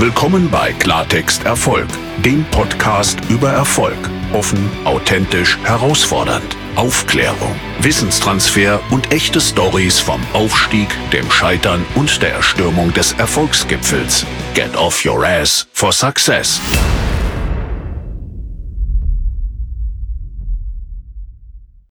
Willkommen bei Klartext Erfolg, dem Podcast über Erfolg. Offen, authentisch, herausfordernd. Aufklärung, Wissenstransfer und echte Stories vom Aufstieg, dem Scheitern und der Erstürmung des Erfolgsgipfels. Get off your ass for success.